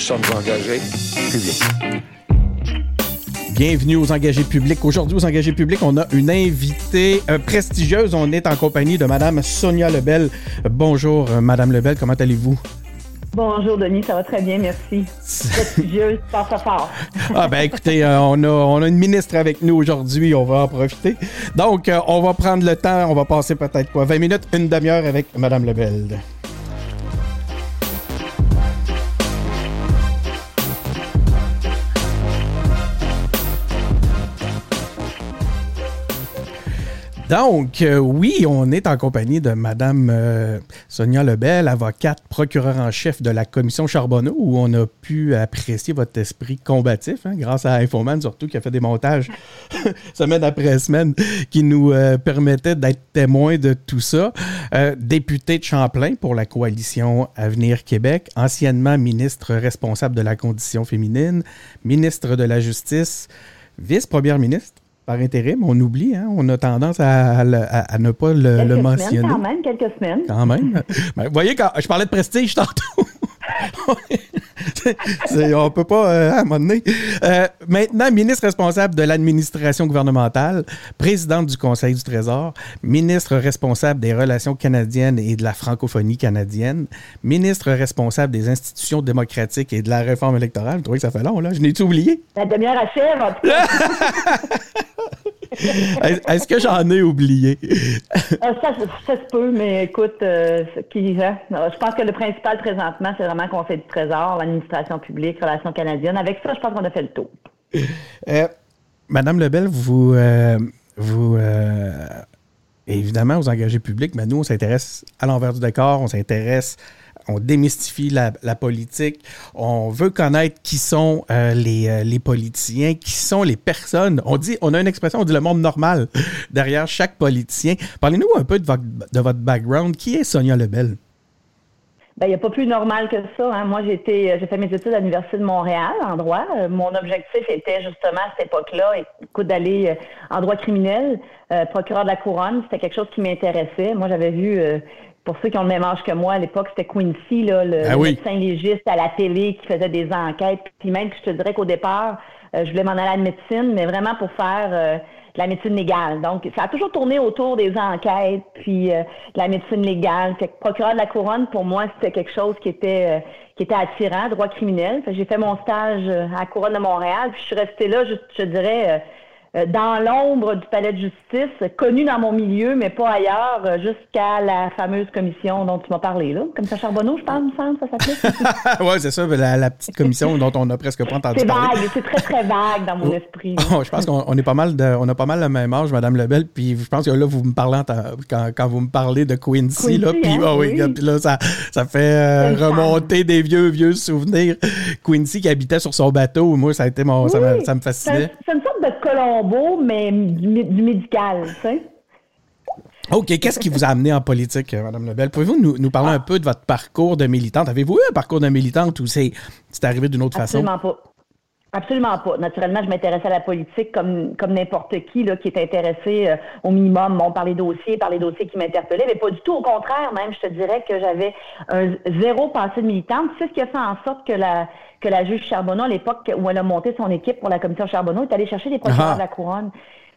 sommes engagés publics. Bienvenue aux engagés publics. Aujourd'hui, aux engagés publics, on a une invitée euh, prestigieuse. On est en compagnie de Madame Sonia Lebel. Bonjour, euh, Madame Lebel, comment allez-vous? Bonjour Denis, ça va très bien, merci. Prestigieuse, ça fort. ah ben écoutez, euh, on, a, on a une ministre avec nous aujourd'hui, on va en profiter. Donc, on va prendre le temps, on va passer peut-être quoi, 20 minutes, une demi-heure avec Madame Lebel. Donc, euh, oui, on est en compagnie de Madame euh, Sonia Lebel, avocate, procureure en chef de la commission Charbonneau, où on a pu apprécier votre esprit combatif, hein, grâce à Infoman surtout, qui a fait des montages semaine après semaine, qui nous euh, permettaient d'être témoins de tout ça. député de Champlain pour la coalition Avenir Québec, anciennement ministre responsable de la condition féminine, ministre de la Justice, vice-première ministre par intérim, on oublie, hein? on a tendance à, ne pas le, mentionner. quand même, quelques semaines. Quand même. Ben, vous voyez, quand je parlais de prestige tantôt. On peut pas, euh, à un moment donné. Euh, maintenant, ministre responsable de l'administration gouvernementale, présidente du Conseil du Trésor, ministre responsable des relations canadiennes et de la francophonie canadienne, ministre responsable des institutions démocratiques et de la réforme électorale. Vous trouvez que ça fait long, là? Je n'ai tout oublié? La demi-heure tout cas. Est-ce que j'en ai oublié? Euh, ça, ça, se peut, mais écoute, qui, hein? je pense que le principal présentement, c'est vraiment qu'on fait du Trésor, l'administration publique, relations canadiennes. Avec ça, je pense qu'on a fait le tour. Euh, Madame Lebel, vous, euh, vous euh, évidemment, aux engagés publics, mais nous, on s'intéresse à l'envers du décor, on s'intéresse on démystifie la, politique, on veut connaître qui sont les, les, politiciens, qui sont les personnes. On dit, on a une expression, on dit le monde normal derrière chaque politicien. Parlez-nous un peu de votre, background. Qui est Sonia Lebel? Ben, il n'y a pas plus normal que ça. Hein. Moi, j'ai été, j'ai fait mes études à l'Université de Montréal en droit. Euh, mon objectif était justement à cette époque-là, écoute, d'aller euh, en droit criminel, euh, procureur de la couronne. C'était quelque chose qui m'intéressait. Moi, j'avais vu, pour ceux qui ont le même âge que moi, à l'époque, c'était Quincy, là, le, ah médecin légiste à la télé qui faisait des enquêtes. Puis même, je te dirais qu'au départ, je voulais m'en aller à la médecine, mais vraiment pour faire la médecine légale. Donc, ça a toujours tourné autour des enquêtes, puis euh, de la médecine légale. Fait que procureur de la couronne, pour moi, c'était quelque chose qui était euh, qui était attirant, droit criminel. J'ai fait mon stage euh, à la couronne de Montréal, puis je suis restée là, je, je dirais, euh, dans l'ombre du palais de justice, connu dans mon milieu, mais pas ailleurs, euh, jusqu'à la fameuse commission dont tu m'as parlé, là. Comme ça, Charbonneau, je pense, me semble, ça s'appelait. oui, c'est ça, la, petite commission dont on n'a presque pas entendu parler. C'est vague, c'est très, très vague dans mon esprit. Oh, je pense qu'on est pas mal de, on a pas mal le même âge, Madame Lebel, puis je pense que là, vous me parlez, quand, quand vous me parlez de Quincy, là, puis hein, oh, oui, là, ça, ça fait euh, remonter des vieux, vieux souvenirs. Quincy qui habitait sur son bateau, moi, ça a été mon, ça, me, ça me fascinait. Sorte de colon beau, mais du, médical, tu sais. OK. Qu'est-ce qui vous a amené en politique, euh, Mme Lebel? Pouvez-vous nous, parler un peu de votre parcours de militante? Avez-vous eu un parcours de militante ou c'est arrivé d'une autre façon? Absolument pas. Absolument pas. Naturellement, je m'intéressais à la politique comme, comme n'importe qui là, qui est intéressé euh, au minimum bon, par les dossiers, par les dossiers qui m'interpellaient, mais pas du tout. Au contraire, même, je te dirais que j'avais un zéro passé de militante. C'est ce qui a fait en sorte que la, que la juge Charbonneau, à l'époque où elle a monté son équipe pour la commission Charbonneau, est allée chercher des procureurs de la couronne.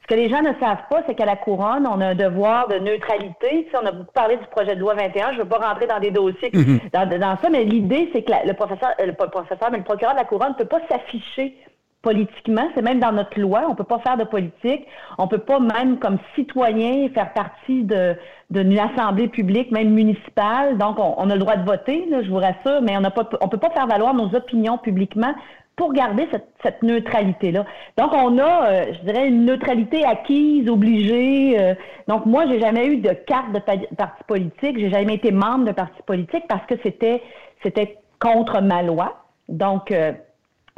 Ce que les gens ne savent pas, c'est qu'à la couronne, on a un devoir de neutralité. On a beaucoup parlé du projet de loi 21, je ne veux pas rentrer dans des dossiers mhm. dans, ça, mais l'idée, c'est que le professeur, euh, le professeur, mais le procureur de la couronne ne peut pas s'afficher politiquement. C'est même dans notre loi. On peut pas faire de politique. On peut pas même comme citoyen faire partie de d'une assemblée publique, même municipale. Donc, on, a le droit de voter, là, je vous rassure, mais on on peut pas faire valoir nos opinions publiquement pour garder cette, cette neutralité-là. Donc, on a, euh, je dirais, une neutralité acquise, obligée. Euh. donc, moi, j'ai jamais eu de carte de parti politique. J'ai jamais été membre de parti politique parce que c'était, c'était contre ma loi. Donc, euh,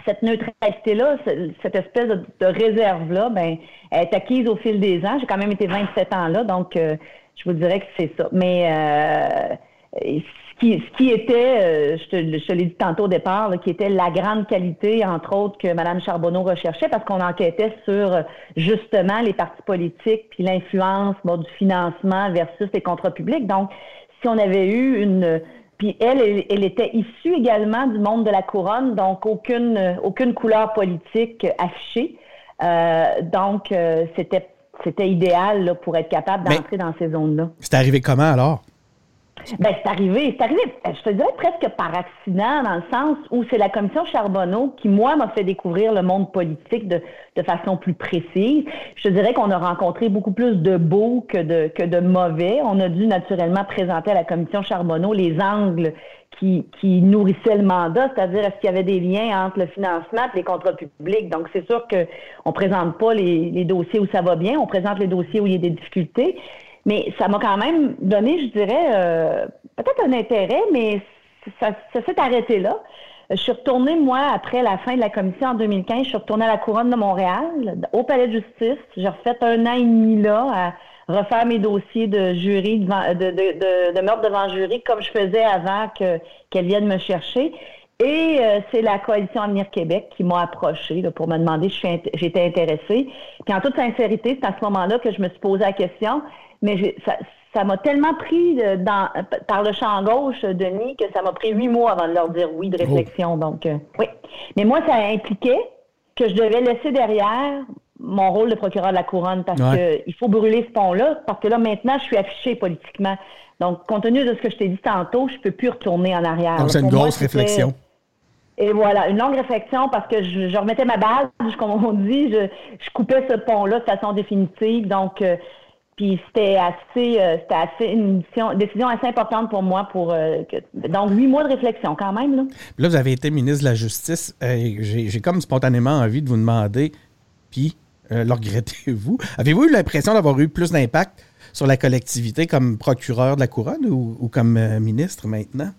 cette neutralité-là, cette espèce de, réserve-là, ben, elle est acquise au fil des ans. J'ai quand même été 27 ans là, donc euh, je vous dirais que c'est ça. Mais euh, ce, qui, ce qui était, euh, je te, je l'ai dit tantôt au départ, qui était la grande qualité, entre autres, que Mme Charbonneau recherchait, parce qu'on enquêtait sur justement les partis politiques, puis l'influence du financement versus les contrats publics. Donc, si on avait eu une Puis elle, elle, était issue également du monde de la couronne, donc aucune, aucune couleur politique affichée. donc, c'était c'était idéal pour être capable d'entrer dans ces zones-là. C'est arrivé comment alors? Ben, c'est arrivé, c'est arrivé, je te dirais presque par accident, dans le sens où c'est la commission Charbonneau qui, moi, m'a fait découvrir le monde politique de, de façon plus précise. Je te dirais qu'on a rencontré beaucoup plus de beaux que de, que de mauvais. On a dû naturellement présenter à la commission Charbonneau les angles qui, qui nourrissaient le mandat, c'est-à-dire est-ce qu'il y avait des liens entre le financement et les contrats publics. Donc, c'est sûr qu'on ne présente pas les, les dossiers où ça va bien, on présente les dossiers où il y a des difficultés. Mais ça m'a quand même donné, je dirais, euh, peut-être un intérêt, mais ça, s'est arrêté là. Je suis retournée, moi, après la fin de la commission en 2015, je suis retournée à la Couronne de Montréal, au Palais de justice. J'ai refait un an et demi là à refaire mes dossiers de jury, de, de, meurtre devant jury, comme je faisais avant que, qu'elle vienne me chercher. Et euh, c'est la coalition Avenir Québec qui m'a approché pour me demander si j'étais intéressée. Puis en toute sincérité, c'est à ce moment-là que je me suis posé la question mais ça, m'a tellement pris dans, par le champ gauche, Denis, que ça m'a pris huit mois avant de leur dire oui de réflexion. Oh. Donc, euh, oui. Mais moi, ça impliquait que je devais laisser derrière mon rôle de procureur de la couronne parce qu'il faut brûler ce pont-là, parce que là, maintenant, je suis affichée politiquement. Donc, compte tenu de ce que je t'ai dit tantôt, je ne peux plus retourner en arrière. Donc, c'est une grosse réflexion. Et voilà, une longue réflexion parce que je, remettais ma base, comme on dit, je, coupais ce pont-là de façon définitive. Donc, euh, puis c'était assez, euh, c'était assez une décision, assez importante pour moi pour euh, donc huit mois de réflexion quand même. Là, là vous avez été ministre de la Justice. Euh, j'ai comme spontanément envie de vous demander, puis le regrettez-vous? Avez-vous eu l'impression d'avoir eu plus d'impact sur la collectivité comme procureur de la couronne ou comme ministre maintenant?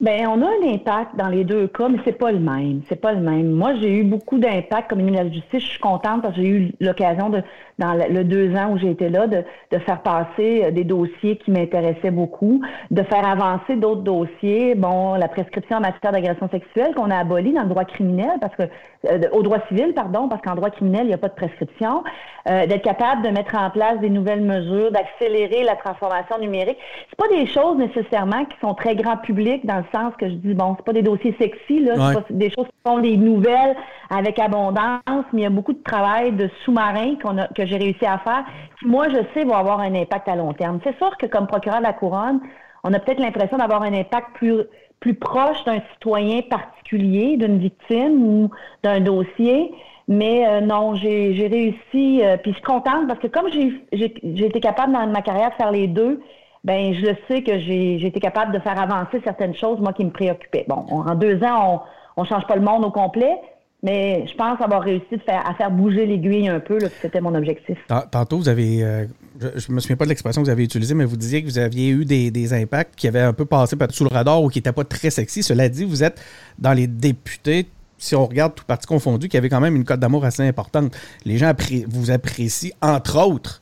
Ben, on a un impact dans les deux cas, mais c'est pas le même. C'est pas le même. Moi, j'ai eu beaucoup d'impact comme ministre de la Justice. Je suis contente parce que j'ai eu l'occasion de, dans le, deux ans où j'ai été là, de, de faire passer euh, des dossiers qui m'intéressaient beaucoup, de faire avancer d'autres dossiers. Bon, la prescription en matière d'agression sexuelle qu'on a abolie dans le droit criminel, parce que euh, au droit civil, pardon, parce qu'en droit criminel, il n'y a pas de prescription. Euh, d'être capable de mettre en place des nouvelles mesures, d'accélérer la transformation numérique. C'est pas des choses nécessairement qui sont très grand public dans sens que je dis bon, c'est pas des dossiers sexy là, c'est pas des choses qui sont des nouvelles avec abondance, mais il y a beaucoup de travail de sous-marin qu'on a que j'ai réussi à faire. Moi, je sais va avoir un impact à long terme. C'est sûr que comme procureur de la couronne, on a peut-être l'impression d'avoir un impact plus plus proche d'un citoyen particulier, d'une victime ou d'un dossier. Mais euh, non, j'ai réussi, euh, puis je suis contente parce que comme j'ai été capable dans ma carrière de faire les deux, ben je le sais que j'ai été capable de faire avancer certaines choses, moi, qui me préoccupaient. Bon, en deux ans, on ne change pas le monde au complet, mais je pense avoir réussi à faire bouger l'aiguille un peu, c'était mon objectif. Tantôt, vous avez, euh, je ne me souviens pas de l'expression que vous avez utilisée, mais vous disiez que vous aviez eu des, impacts qui avaient un peu passé sous le radar ou qui n'étaient pas très sexy. Cela dit, vous êtes dans les députés, si on regarde tout parti confondu, qui avait quand même une cote d'amour assez importante. Les gens vous apprécient, entre autres,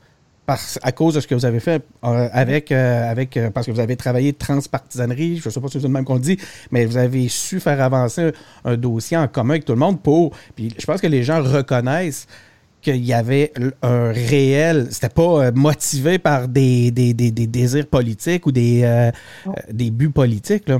à cause de ce que vous avez fait euh, avec, euh, avec euh, parce que vous avez travaillé transpartisanerie, je ne sais pas si c'est le même qu'on dit, mais vous avez su faire avancer un, dossier en commun avec tout le monde pour. Puis je pense que les gens reconnaissent qu'il y avait un réel, c'était pas motivé par des, des, désirs politiques ou des, des buts politiques. Là.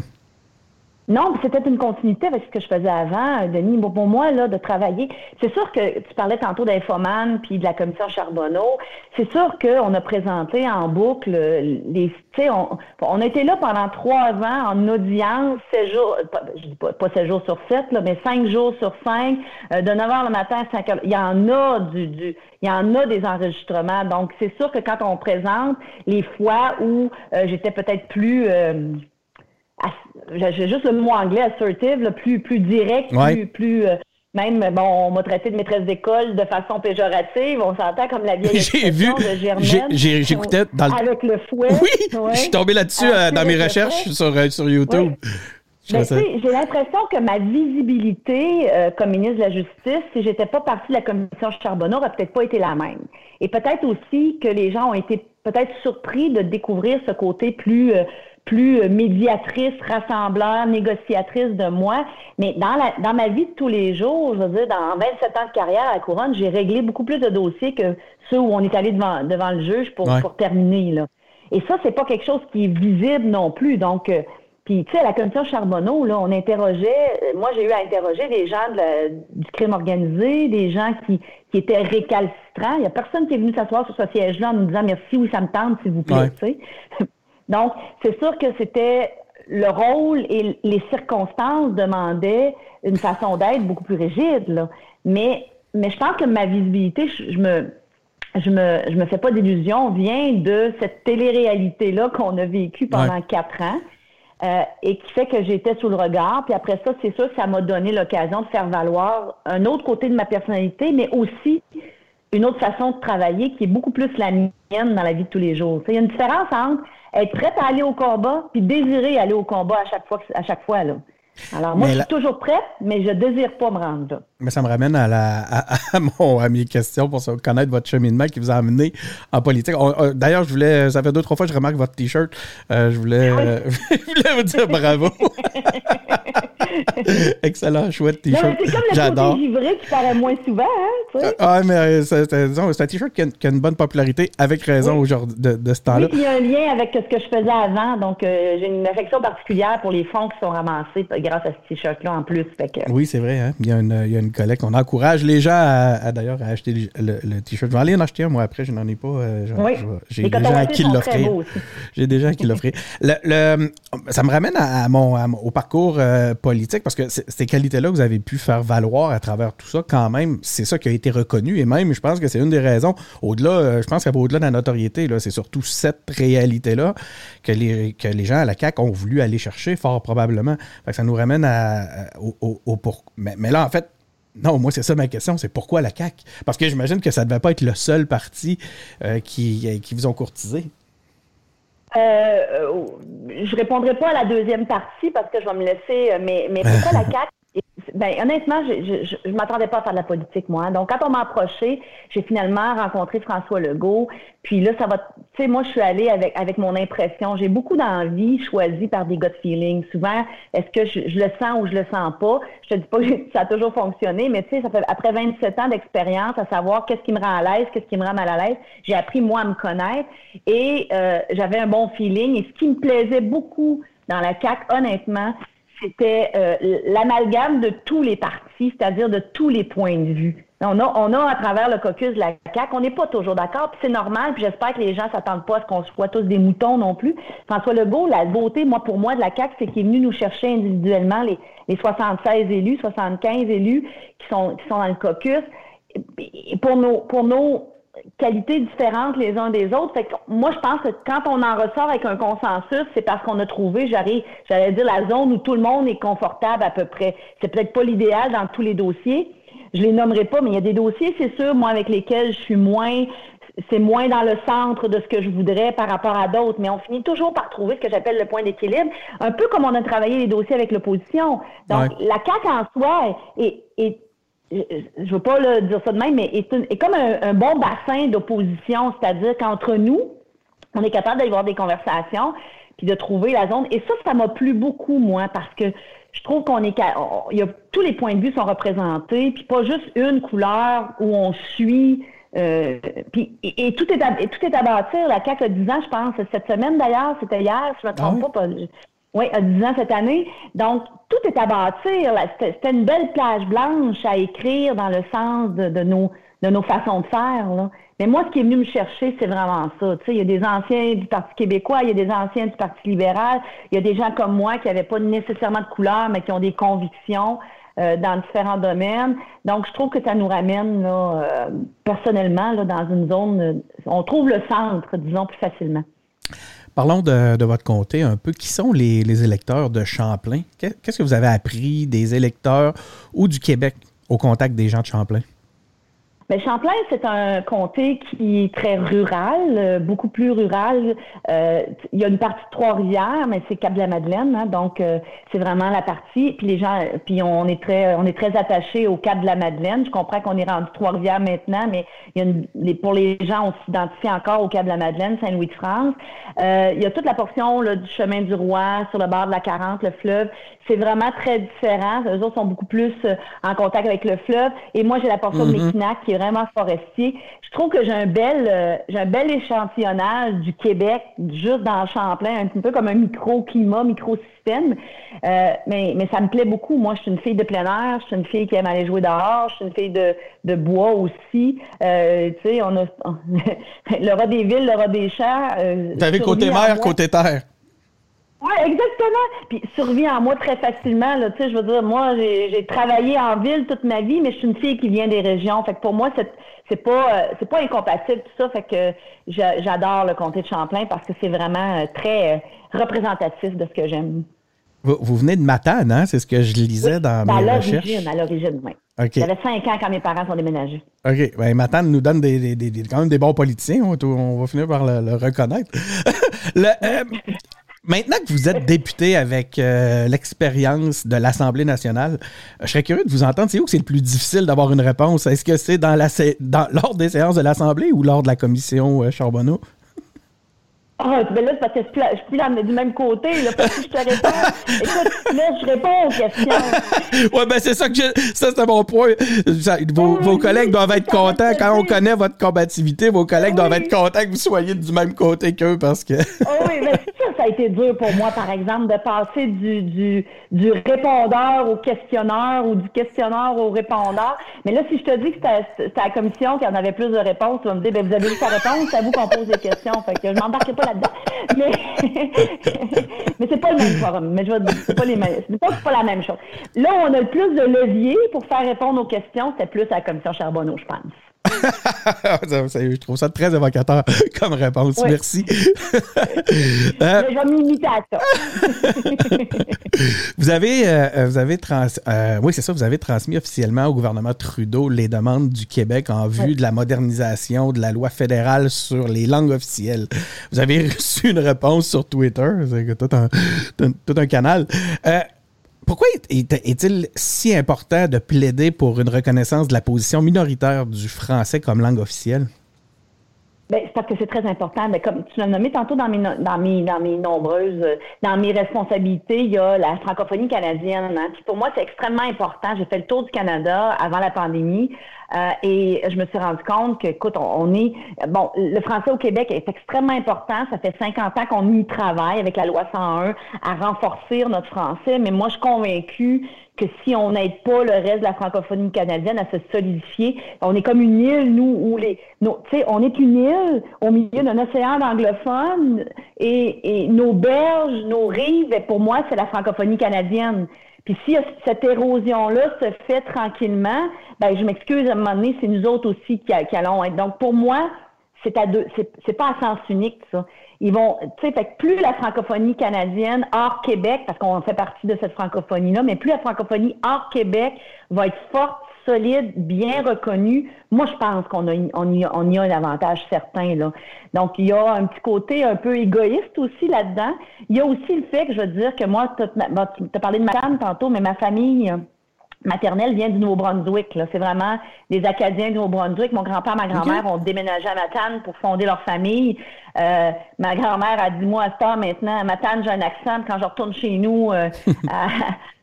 Non, c'était une continuité avec ce que je faisais avant, euh, Denis. Bon, pour moi, là, de travailler, c'est sûr que tu parlais tantôt d'Infoman puis de la commission Charbonneau. C'est sûr qu'on a présenté en boucle les. Tu sais, on, on été là pendant trois ans en audience, sept jours, pas, je dis pas, pas sept jours sur sept, là, mais cinq jours sur cinq, euh, de 9 h le matin à 5 h. Il y en a du, il y en a des enregistrements. Donc, c'est sûr que quand on présente les fois où euh, j'étais peut-être plus j'ai juste le mot anglais assertive, le plus, plus direct, plus, plus euh, même, bon, on m'a traité de maîtresse d'école de façon péjorative. On s'entend comme la vieille J'ai vu, j'écoutais dans le... Avec le fouet. Oui, je suis tombé là-dessus euh, dans mes recherches sur, euh, sur YouTube. Ben, j'ai l'impression que ma visibilité comme ministre de la Justice, si j'étais pas partie de la commission Charbonneau, aurait peut-être pas été la même. Et peut-être aussi que les gens ont été peut-être surpris de découvrir ce côté plus plus euh, médiatrice, rassembleur, négociatrice de moi. Mais dans, la, dans ma vie de tous les jours, je veux dire, dans 27 ans de carrière à la Couronne, j'ai réglé beaucoup plus de dossiers que ceux où on est allé devant, devant le juge pour, pour terminer. Là. Et ça, c'est pas quelque chose qui est visible non plus. Donc, euh, Puis, tu sais, à la commission Charbonneau, là, on interrogeait, moi, j'ai eu à interroger des gens du crime organisé, des gens qui, qui étaient récalcitrants. Il n'y a personne qui est venu s'asseoir sur ce siège-là en nous disant merci, oui, ça me tente, s'il vous plaît. Tu sais. Donc, c'est sûr que c'était le rôle et les circonstances demandaient une façon d'être beaucoup plus rigide. Là. Mais, mais je pense que ma visibilité, je, me je me je me fais pas d'illusions, vient de cette télé-réalité-là qu'on a vécue pendant quatre ans. Euh, et qui fait que j'étais sous le regard. Puis après ça, c'est sûr que ça m'a donné l'occasion de faire valoir un autre côté de ma personnalité, mais aussi une autre façon de travailler qui est beaucoup plus la mienne dans la vie de tous les jours. Il y a une différence entre être prête à aller au combat puis désirer aller au combat à chaque fois. À chaque fois là. Alors, moi, je suis toujours prête, mais je désire pas me rendre là. Mais ça me ramène à, la, à, mon, à mes questions pour connaître votre cheminement qui vous a amené en politique. D'ailleurs, je voulais, ça fait deux, trois fois que je remarque votre T-shirt. Euh, je, voulais, ah je voulais vous dire bravo. Excellent, chouette t-shirt. C'est comme le givré qui paraît moins souvent. Hein, euh, ah, mais euh, c'est un t-shirt qui, a une bonne popularité, avec raison aujourd'hui de, de, ce temps-là. Oui, il y a un lien avec ce que je faisais avant. Donc, euh, j'ai une affection particulière pour les fonds qui sont ramassés grâce à ce t-shirt-là en plus. Oui, c'est vrai. Hein? Il, y a une, il, y a une, collecte. On encourage les gens à, d'ailleurs à acheter le, t-shirt. Je vais aller en acheter un, moi, après. Je n'en ai pas. oui. J'ai des gens à qui l'offrir. J'ai des gens qui l'offrir. ça me ramène à, mon, au parcours politique parce que ces qualités-là que vous avez pu faire valoir à travers tout ça, quand même, c'est ça qui a été reconnu. Et même, je pense que c'est une des raisons, au-delà, euh, je pense qu'au-delà de la notoriété, c'est surtout cette réalité-là que les, que les gens à la CAQ ont voulu aller chercher, fort probablement. ça nous ramène à, au, pour... Mais, là, en fait, non, moi, c'est ça ma question, c'est pourquoi la CAQ? Parce que j'imagine que ça ne devait pas être le seul parti euh, qui, qui vous ont courtisé. Euh, je répondrai pas à la deuxième partie parce que je vais me laisser, euh, mais, mais pourquoi la CAQ? Ben, honnêtement, je ne m'attendais pas à faire de la politique, moi. Donc, quand on m'a approché, j'ai finalement rencontré François Legault. Puis là, ça va. Tu sais, moi, je suis allée avec, avec mon impression. J'ai beaucoup d'envie choisie par des gut feelings. Souvent, est-ce que je, le sens ou je le sens pas? Je te dis pas que ça a toujours fonctionné, mais tu sais, ça fait après 27 ans d'expérience à savoir qu'est-ce qui me rend à l'aise, qu'est-ce qui me rend mal à l'aise. J'ai appris, moi, à me connaître et euh, j'avais un bon feeling. Et ce qui me plaisait beaucoup dans la CAC, honnêtement, c'était euh, l'amalgame de tous les partis, c'est-à-dire de tous les points de vue. On a, on a à travers le caucus de la CAQ, on n'est pas toujours d'accord, puis c'est normal, puis j'espère que les gens s'attendent pas à ce qu'on soit tous des moutons non plus. François Legault, la beauté, moi, pour moi, de la CAQ, c'est qu'il est venu nous chercher individuellement les, les 76 élus, 75 élus qui sont, qui sont dans le caucus. Et pour nos, pour nos qualités différentes les uns des autres. Fait que moi, je pense que quand on en ressort avec un consensus, c'est parce qu'on a trouvé, j'allais dire, la zone où tout le monde est confortable à peu près. C'est peut-être pas l'idéal dans tous les dossiers. Je les nommerai pas, mais il y a des dossiers, c'est sûr, moi, avec lesquels je suis moins c'est moins dans le centre de ce que je voudrais par rapport à d'autres, mais on finit toujours par trouver ce que j'appelle le point d'équilibre, un peu comme on a travaillé les dossiers avec l'opposition. Donc, la CAQ en soi est, est je ne veux pas le dire ça de même, mais est, comme un, bon bassin d'opposition, c'est-à-dire qu'entre nous, on est capable d'avoir des conversations, puis de trouver la zone. Et ça, ça m'a plu beaucoup, moi, parce que je trouve qu'on est, il y a, tous les points de vue sont représentés, puis pas juste une couleur où on suit. Euh, puis, et, tout est à, tout est à bâtir. La CAQ a 10 ans, je pense. Cette semaine, d'ailleurs, c'était hier, je ne me trompe ah pas, oui, à 10 ans cette année. Donc, tout est à bâtir. C'était une belle plage blanche à écrire dans le sens de, nos, de nos façons de faire. Là. Mais moi, ce qui est venu me chercher, c'est vraiment ça. Tu sais, il y a des anciens du Parti québécois, il y a des anciens du Parti libéral, il y a des gens comme moi qui n'avaient pas nécessairement de couleur, mais qui ont des convictions euh, dans différents domaines. Donc, je trouve que ça nous ramène, là, euh, personnellement, là, dans une zone, on trouve le centre, disons, plus facilement. Parlons de, votre comté un peu. Qui sont les, électeurs de Champlain? Qu'est-ce que vous avez appris des électeurs ou du Québec au contact des gens de Champlain? Mais Champlain, c'est un comté qui est très rural, euh, beaucoup plus rural. Euh, il y a une partie de Trois-Rivières, mais c'est Cap-de-la-Madeleine, hein, donc euh, c'est vraiment la partie. Puis les gens, puis on est très, on est très attachés au Cap-de-la-Madeleine. Je comprends qu'on est rendu Trois-Rivières maintenant, mais il y a une, pour les gens, on s'identifie encore au Cap-de-la-Madeleine, Saint-Louis-de-France. il y a toute la portion là, du chemin du Roi, sur le bord de la 40, le fleuve. C'est vraiment très différent. Eux autres sont beaucoup plus en contact avec le fleuve. Et moi, j'ai la portion de mm-hmm. Mekinac qui est vraiment forestier. Je trouve que j'ai un bel, euh, j'ai un bel échantillonnage du Québec, juste dans Champlain, un petit peu comme un micro-climat, micro-système. Euh, mais, mais ça me plaît beaucoup. Moi, je suis une fille de plein air, je suis une fille qui aime aller jouer dehors, je suis une fille de, de bois aussi. Euh, tu sais, on a le rat des villes, le rat des champs. Euh, avez côté mer, côté terre. Oui, exactement. Puis survie en moi très facilement. Là, tu sais, je veux dire, moi, j'ai travaillé en ville toute ma vie, mais je suis une fille qui vient des régions. Fait que pour moi, c'est c'est pas euh, c'est pas incompatible tout ça. Fait que j'adore le comté de Champlain parce que c'est vraiment euh, très euh, représentatif de ce que j'aime. Vous, venez de Matane, hein? C'est ce que je lisais dans ben, mes recherches. À l'origine, oui. J'avais cinq ans quand mes parents sont déménagés. OK. Ben, Matane nous donne des, des, des, quand même des bons politiciens. On, va finir par le, reconnaître. le, Maintenant que vous êtes député avec euh, l'expérience de l'Assemblée nationale, je serais curieux de vous entendre. C'est où que c'est le plus difficile d'avoir une réponse? Est-ce que c'est dans la, lors des séances de l'Assemblée ou lors de la commission euh, Charbonneau? Ah, ben là, parce que je suis plus du même côté, là, parce que je te réponds. Écoute, là, je réponds aux questions. ouais, ben c'est ça que je, ça, c'est mon point. vos, collègues doivent être contents. Quand on connaît votre combativité, vos collègues doivent être contents que vous soyez du même côté qu'eux parce que. oh oui, mais ça, ça a été dur pour moi, par exemple, de passer du, du, du répondeur au questionneur ou du questionneur au répondeur. Mais là, si je te dis que c'était la commission qui en avait plus de réponses, tu vas me dire, ben, vous avez eu sa réponse, c'est à vous qu'on pose des questions. Fait que je m'embarquais pas mais, mais c'est pas le même forum. Mais je vais c'est pas les mêmes. C'est pas, pas la même chose. Là on a le plus de leviers pour faire répondre aux questions, c'est plus à la commission Charbonneau, je pense. je trouve ça très évocateur comme réponse. Merci. euh, vais m'imiter à ça. vous avez, euh, vous avez trans, euh, oui, c'est ça, vous avez transmis officiellement au gouvernement Trudeau les demandes du Québec en vue de la modernisation de la loi fédérale sur les langues officielles. Vous avez reçu une réponse sur Twitter, c'est tout un, tout un canal. Pourquoi est-il si important de plaider pour une reconnaissance de la position minoritaire du français comme langue officielle? Ben, c'est parce que c'est très important. Mais comme tu l'as nommé tantôt dans mes, dans mes, dans mes nombreuses, dans mes responsabilités, il y a la francophonie canadienne. Hein. pour moi, c'est extrêmement important. J'ai fait le tour du Canada avant la pandémie. Euh, et je me suis rendu compte que, écoute, on, est bon, le français au Québec est extrêmement important. Ça fait 50 ans qu'on y travaille avec la loi 101 à renforcer notre français. Mais moi, je suis convaincue que si on n'aide pas le reste de la francophonie canadienne à se solidifier, on est comme une île, nous, où les, tu sais, on est une île au milieu d'un océan anglophone et, et nos berges, nos rives, pour moi, c'est la francophonie canadienne. Puis si cette érosion-là se fait tranquillement, ben je m'excuse à un moment donné, c'est nous autres aussi qui, allons être. Donc pour moi, c'est à deux, c'est pas à sens unique ça. Ils vont, tu sais, fait plus la francophonie canadienne hors Québec, parce qu'on fait partie de cette francophonie-là, mais plus la francophonie hors Québec va être forte solide, bien reconnu, moi, je pense qu'on a, on y, on y a un avantage certain. Là. Donc, il y a un petit côté un peu égoïste aussi là-dedans. Il y a aussi le fait que je veux dire que moi, tu as parlé de ma femme tantôt, mais ma famille maternelle vient du Nouveau-Brunswick. C'est vraiment des Acadiens du Nouveau-Brunswick. Mon grand-père, ma grand-mère ont déménagé à Matane pour fonder leur famille. Euh, ma grand-mère a dit, moi, à ce temps maintenant, à Matane, j'ai un accent. Quand je retourne chez nous euh, à,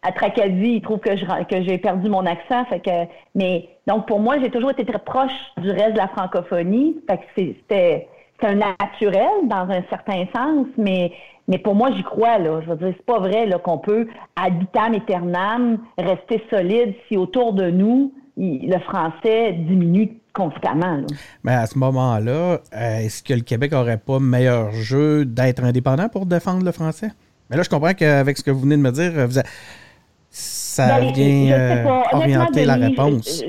à, Tracadie, ils trouvent que, je, que j'ai perdu mon accent. Fait que, mais donc, pour moi, j'ai toujours été très proche du reste de la francophonie. Fait que c'était c'est un naturel dans un certain sens, mais mais pour moi, j'y crois, là. Je veux dire, c'est pas vrai là, qu'on peut, habitam aeternam, rester solide si autour de nous, le français diminue constamment. Mais à ce moment-là, euh, est-ce que le Québec aurait pas meilleur jeu d'être indépendant pour défendre le français? Mais là, je comprends qu'avec ce que vous venez de me dire, ça ben, vient euh, orienter la réponse.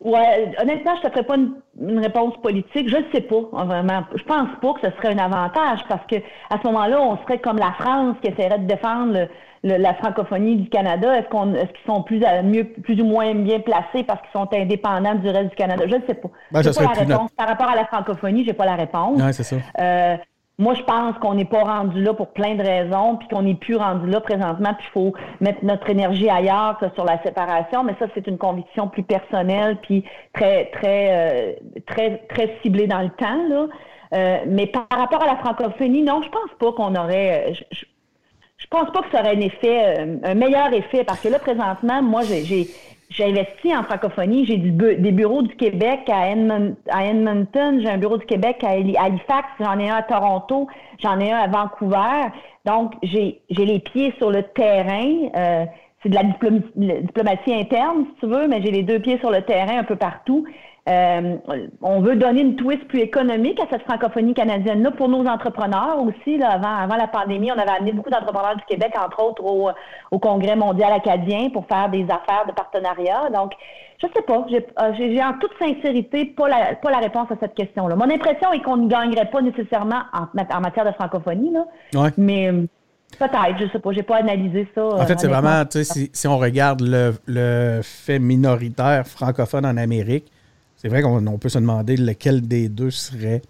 Ouais, honnêtement, je ne te ferai pas une, réponse politique. Je ne sais pas, hein, vraiment. Je pense pas que ce serait un avantage parce que à ce moment-là, on serait comme la France qui essaierait de défendre la francophonie du Canada. Est-ce qu'on, est-ce qu'ils sont plus, mieux, plus ou moins bien placés parce qu'ils sont indépendants du reste du Canada? Je ne sais pas. Ben, pas la réponse. Par rapport à la francophonie, j'ai pas la réponse. Ouais, c'est ça. Euh, moi, je pense qu'on n'est pas rendu là pour plein de raisons, puis qu'on n'est plus rendu là présentement, puis il faut mettre notre énergie ailleurs sur la séparation. Mais ça, c'est une conviction plus personnelle, puis très, très, euh, très, très ciblée dans le temps. Là. Euh, mais par rapport à la francophonie, non, je pense pas qu'on aurait. Euh, je, je, pense pas que ça aurait un effet, un meilleur effet, parce que là, présentement, moi, j'ai j'ai investi en francophonie. J'ai des bureaux du Québec à, Edmonton, j'ai un bureau du Québec à Halifax, j'en ai un à Toronto, j'en ai un à Vancouver. Donc, j'ai les pieds sur le terrain. Euh, c'est de la diplomatie interne, si tu veux, mais j'ai les deux pieds sur le terrain un peu partout. Euh, on veut donner une twist plus économique à cette francophonie canadienne-là pour nos entrepreneurs aussi. Là, avant, avant la pandémie, on avait amené beaucoup d'entrepreneurs du Québec, entre autres, au, au, Congrès mondial acadien pour faire des affaires de partenariat. Donc, je sais pas. Euh, j'ai en toute sincérité pas la, pas la réponse à cette question-là. Mon impression est qu'on ne gagnerait pas nécessairement en, en matière de francophonie, là, ouais. mais Peut-être, je sais pas, j'ai pas analysé ça. En fait, c'est vraiment, tu sais, si, si, on regarde le, le, fait minoritaire francophone en Amérique, c'est vrai qu'on peut se demander lequel des deux serait.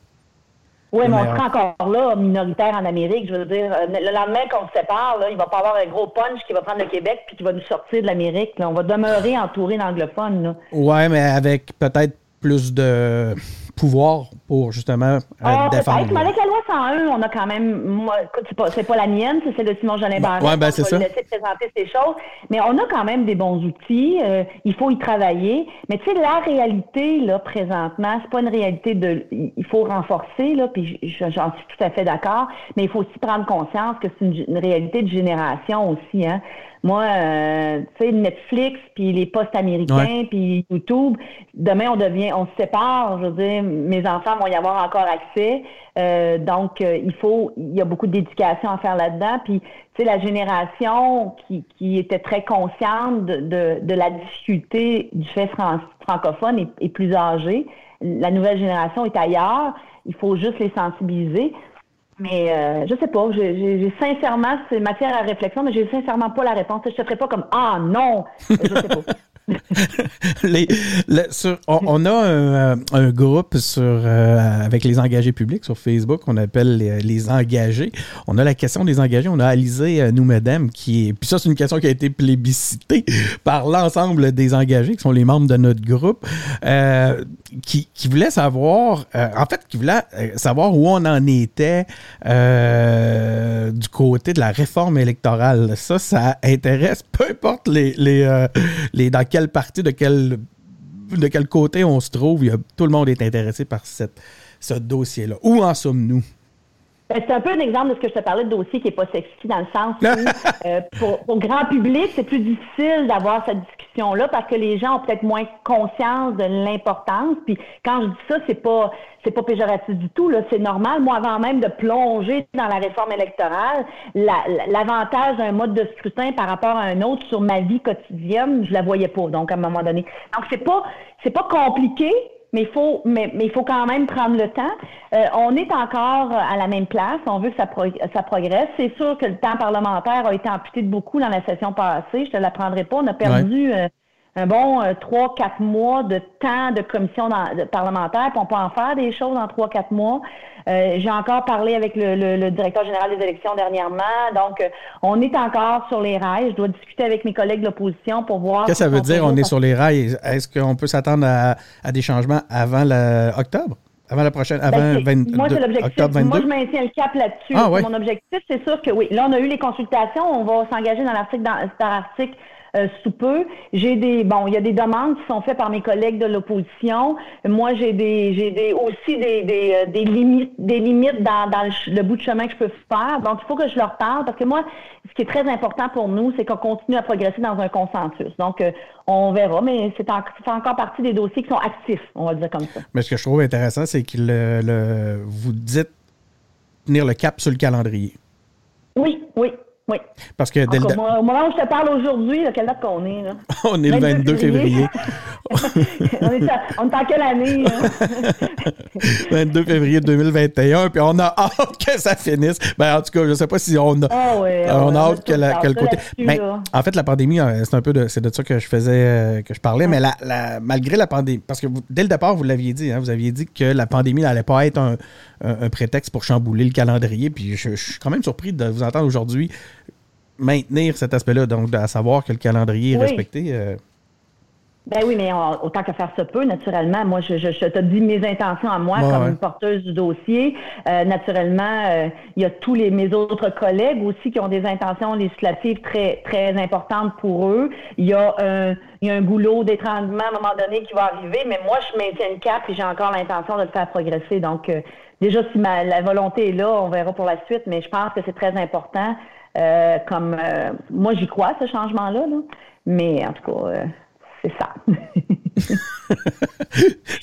Oui, mais on sera encore là, minoritaire en Amérique. Je veux dire, euh, le lendemain qu'on se sépare, là, il va pas avoir un gros punch qui va prendre le Québec puis qui va nous sortir de l'Amérique. On va demeurer entouré d'anglophones. Oui, mais avec peut-être plus de pouvoir pour justement ah, défendre. Mais avec la loi 101, on a quand même, moi, c'est pas, pas la mienne, c'est celle de Simon Jolin Barrette. Ouais, ben, c'est ça. laisser présenter ces choses, mais on a quand même des bons outils. Euh, il faut y travailler. Mais tu sais, la réalité là présentement, c'est pas une réalité de, il faut renforcer là, puis j'en suis tout à fait d'accord. Mais il faut aussi prendre conscience que c'est une, une, réalité de génération aussi. Hein. Moi, euh, tu sais, Netflix, puis les postes américains, puis YouTube, demain, on devient, on se sépare. Je veux dire, mes enfants vont y avoir encore accès. Euh, donc, euh, il faut, il y a beaucoup d'éducation à faire là-dedans. Puis, tu sais, la génération qui, qui était très consciente de, de, la difficulté du fait francophone est, est plus âgée. La nouvelle génération est ailleurs. Il faut juste les sensibiliser. Mais euh, je sais pas, j'ai sincèrement, c'est matière à réflexion, mais j'ai sincèrement pas la réponse. Je te ferai pas comme Ah non! Je sais pas. on, a un, un, groupe sur, euh, avec les engagés publics sur Facebook qu'on appelle les, engagés. On a la question des engagés. On a Alizé euh, nous Noumedem qui est. Puis ça, c'est une question qui a été plébiscitée par l'ensemble des engagés qui sont les membres de notre groupe. Euh, qui, voulait savoir, en fait, qui voulait savoir où on en était du côté de la réforme électorale. Ça, ça intéresse peu importe les, les, les dans quelle partie, de quel, de quel côté on se trouve. tout le monde est intéressé par cette, ce dossier-là. Où en sommes-nous? Ben, c'est un peu un exemple de ce que je te parlais de dossier qui n'est pas sexy dans le sens où euh, pour, pour, grand public, c'est plus difficile d'avoir cette discussion-là parce que les gens ont peut-être moins conscience de l'importance. Puis quand je dis ça, c'est pas c'est pas péjoratif du tout. Là, c'est normal. Moi, avant même de plonger dans la réforme électorale, l'avantage d'un mode de scrutin par rapport à un autre sur ma vie quotidienne, je la voyais pas. Donc à un moment donné, donc c'est pas c'est pas compliqué mais il faut, mais, mais il faut quand même prendre le temps. Euh, on est encore à la même place. On veut que ça, ça progresse. C'est sûr que le temps parlementaire a été amputé de beaucoup dans la session passée. Je te l'apprendrai pas. On a perdu euh, un bon euh, trois, quatre mois de temps de commission parlementaire, puis on peut en faire des choses en trois, quatre mois. Euh, j'ai encore parlé avec le, directeur général des élections dernièrement, donc euh, on est encore sur les rails. Je dois discuter avec mes collègues de l'opposition pour voir. Qu'est-ce que ça veut dire, on est sur les rails? Est-ce qu'on peut s'attendre à, des changements avant l'octobre? Avant la prochaine, avant ben, moi, c'est l'objectif. Moi, je maintiens le cap là-dessus. Ah, Mon objectif, c'est sûr que oui. Là, on a eu les consultations. On va s'engager dans l'article, dans, cet article euh, sous peu. J'ai des bon, il y a des demandes qui sont faites par mes collègues de l'opposition. Moi, j'ai des j'ai des aussi des, des, euh, des limites des limites dans, dans le, bout de chemin que je peux faire. Donc, il faut que je leur parle parce que moi, ce qui est très important pour nous, c'est qu'on continue à progresser dans un consensus. Donc, euh, on verra, mais c'est encore partie des dossiers qui sont actifs, on va dire comme ça. Mais ce que je trouve intéressant, c'est que le, vous dites tenir le cap sur le calendrier. Oui, oui. Parce que dès le... Au moment où je te parle aujourd'hui, quelle date qu'on est? Là? on est le 22 février. on, est on, est en quelle année? 22 février 2021, puis on a hâte que ça finisse. Ben, en tout cas, je ne sais pas si on a, oh oui, on a hâte que, la, que le côté. Mais, en fait, la pandémie, euh, c'est un peu de, c'est de ça que je faisais, euh, que je parlais, mais la, la, malgré la pandémie, parce que vous, dès le départ, vous l'aviez dit, hein, vous aviez dit que la pandémie n'allait pas être un, un, prétexte pour chambouler le calendrier, puis je, je suis quand même surpris de vous entendre aujourd'hui maintenir cet aspect-là, donc à savoir que le calendrier est respecté. Euh. Ben oui, mais autant que faire se peut, naturellement. Moi, je, je, je te dis mes intentions à moi comme porteuse du dossier. Euh, naturellement, euh, il y a tous les mes autres collègues aussi qui ont des intentions législatives très très importantes pour eux. Il y a un il y a un goulot d'étranglement à un moment donné qui va arriver, mais moi, je maintiens une cap et j'ai encore l'intention de le faire progresser. Donc, euh, déjà, si ma, la volonté est là, on verra pour la suite, mais je pense que c'est très important. Comme moi, j'y crois, ce changement-là. Là. Mais en tout cas, c'est ça.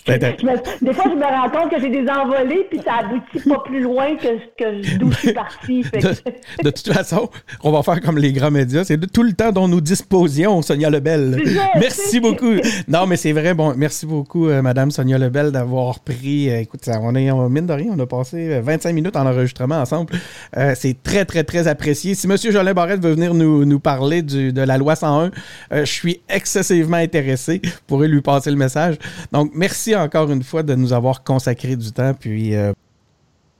des fois, je me rends compte que j'ai des envolées, puis ça aboutit pas plus loin que, que d'où je suis partie. De, toute façon, on va faire comme les grands médias. C'est tout le temps dont nous disposions, Sonia Lebel. merci beaucoup. Non, mais c'est vrai. Bon, merci beaucoup, euh, Madame Sonia Lebel, d'avoir pris. Euh, écoute, on est, mine de rien, on a passé 25 euh, minutes en enregistrement ensemble. c'est très, très, très apprécié. Si M. Jolin Barrette veut venir nous, nous parler du, de la loi 101, je suis excessivement intéressé. Pourrait lui passer le message. Donc, merci encore une fois de nous avoir consacré du temps. Puis, euh,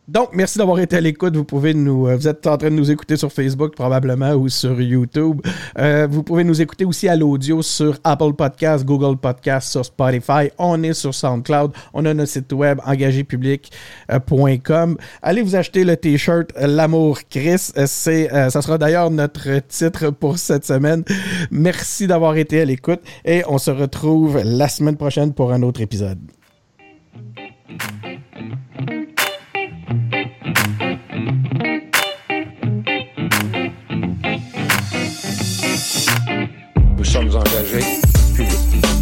donc, merci d'avoir été à l'écoute. Vous pouvez nous, euh, vous êtes en train de nous écouter sur Facebook probablement ou sur YouTube. Euh, vous pouvez nous écouter aussi à l'audio sur Apple Podcasts, Google Podcasts, sur Spotify. On est sur SoundCloud. On a notre site web engagépublic.com. Allez vous acheter le t-shirt L'amour Chris. C'est, ça sera d'ailleurs notre titre pour cette semaine. Merci d'avoir été à l'écoute et on se retrouve la semaine prochaine pour un autre épisode. Sommes engagés publics.